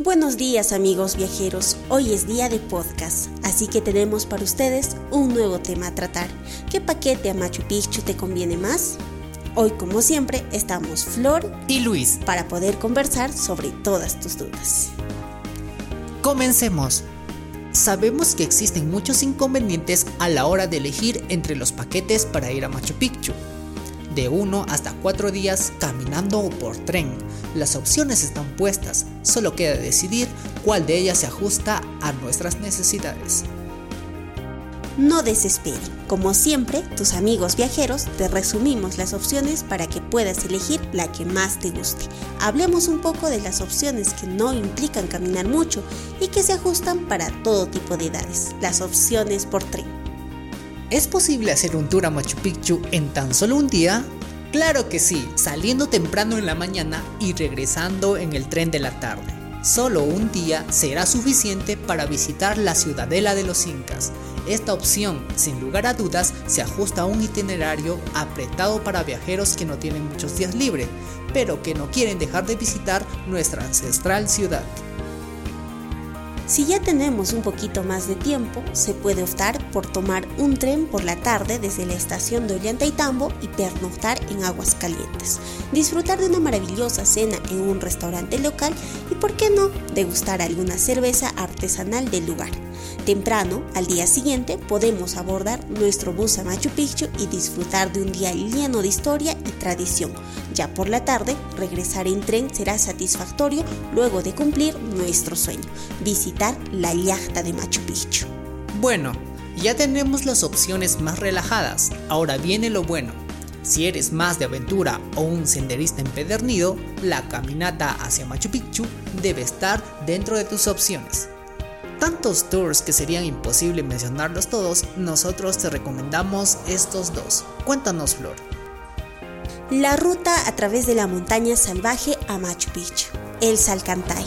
Buenos días amigos viajeros, hoy es día de podcast, así que tenemos para ustedes un nuevo tema a tratar. ¿Qué paquete a Machu Picchu te conviene más? Hoy como siempre estamos Flor y Luis para poder conversar sobre todas tus dudas. Comencemos. Sabemos que existen muchos inconvenientes a la hora de elegir entre los paquetes para ir a Machu Picchu de 1 hasta 4 días caminando o por tren. Las opciones están puestas, solo queda decidir cuál de ellas se ajusta a nuestras necesidades. No desesperen, como siempre, tus amigos viajeros te resumimos las opciones para que puedas elegir la que más te guste. Hablemos un poco de las opciones que no implican caminar mucho y que se ajustan para todo tipo de edades, las opciones por tren. ¿Es posible hacer un tour a Machu Picchu en tan solo un día? Claro que sí, saliendo temprano en la mañana y regresando en el tren de la tarde. Solo un día será suficiente para visitar la ciudadela de los incas. Esta opción, sin lugar a dudas, se ajusta a un itinerario apretado para viajeros que no tienen muchos días libres, pero que no quieren dejar de visitar nuestra ancestral ciudad. Si ya tenemos un poquito más de tiempo, se puede optar por tomar un tren por la tarde desde la estación de Ollantaytambo y pernoctar en Aguas Calientes, disfrutar de una maravillosa cena en un restaurante local y, por qué no, degustar alguna cerveza artesanal del lugar. Temprano, al día siguiente, podemos abordar nuestro bus a Machu Picchu y disfrutar de un día lleno de historia y tradición. Ya por la tarde, regresar en tren será satisfactorio luego de cumplir nuestro sueño, visitar la yachta de Machu Picchu. Bueno, ya tenemos las opciones más relajadas, ahora viene lo bueno. Si eres más de aventura o un senderista empedernido, la caminata hacia Machu Picchu debe estar dentro de tus opciones tours que serían imposible mencionarlos todos, nosotros te recomendamos estos dos. Cuéntanos, Flor. La ruta a través de la montaña salvaje a Machu Picchu, el Salcantay.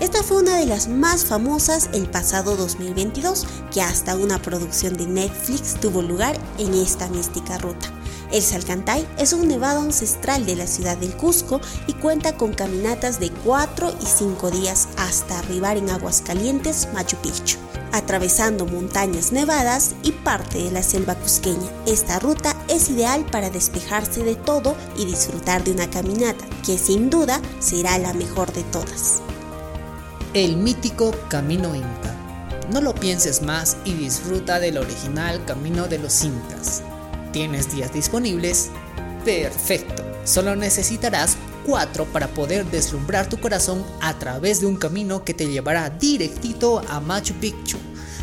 Esta fue una de las más famosas el pasado 2022, que hasta una producción de Netflix tuvo lugar en esta mística ruta. El Salcantay es un nevado ancestral de la ciudad del Cusco y cuenta con caminatas de 4 y 5 días hasta arribar en Aguascalientes, Machu Picchu, atravesando montañas nevadas y parte de la selva cusqueña. Esta ruta es ideal para despejarse de todo y disfrutar de una caminata que sin duda será la mejor de todas. El mítico Camino Inca. No lo pienses más y disfruta del original Camino de los Incas. ¿Tienes días disponibles? Perfecto. Solo necesitarás cuatro para poder deslumbrar tu corazón a través de un camino que te llevará directito a Machu Picchu.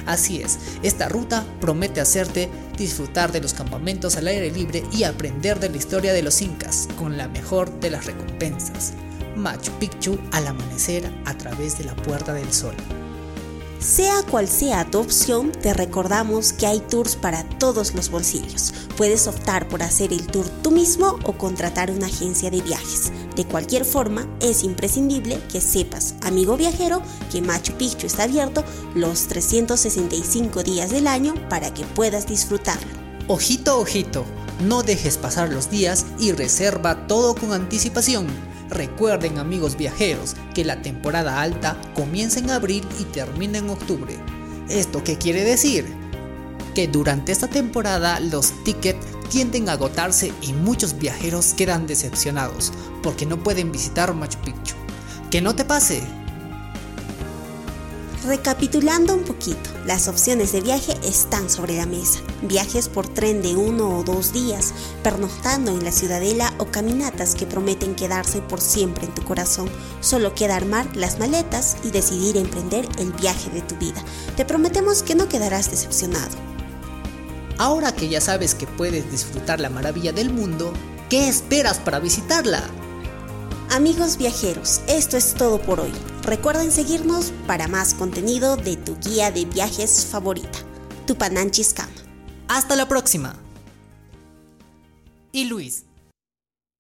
Así es, esta ruta promete hacerte disfrutar de los campamentos al aire libre y aprender de la historia de los incas con la mejor de las recompensas. Machu Picchu al amanecer a través de la Puerta del Sol. Sea cual sea tu opción, te recordamos que hay tours para todos los bolsillos. Puedes optar por hacer el tour tú mismo o contratar una agencia de viajes. De cualquier forma, es imprescindible que sepas, amigo viajero, que Machu Picchu está abierto los 365 días del año para que puedas disfrutarlo. Ojito, ojito, no dejes pasar los días y reserva todo con anticipación Recuerden amigos viajeros que la temporada alta comienza en abril y termina en octubre. ¿Esto qué quiere decir? Que durante esta temporada los tickets tienden a agotarse y muchos viajeros quedan decepcionados porque no pueden visitar Machu Picchu. Que no te pase, Recapitulando un poquito, las opciones de viaje están sobre la mesa. Viajes por tren de uno o dos días, pernoctando en la ciudadela o caminatas que prometen quedarse por siempre en tu corazón. Solo queda armar las maletas y decidir emprender el viaje de tu vida. Te prometemos que no quedarás decepcionado. Ahora que ya sabes que puedes disfrutar la maravilla del mundo, ¿qué esperas para visitarla? Amigos viajeros, esto es todo por hoy. Recuerden seguirnos para más contenido de tu guía de viajes favorita, Tupananchis Cama. Hasta la próxima. Y Luis.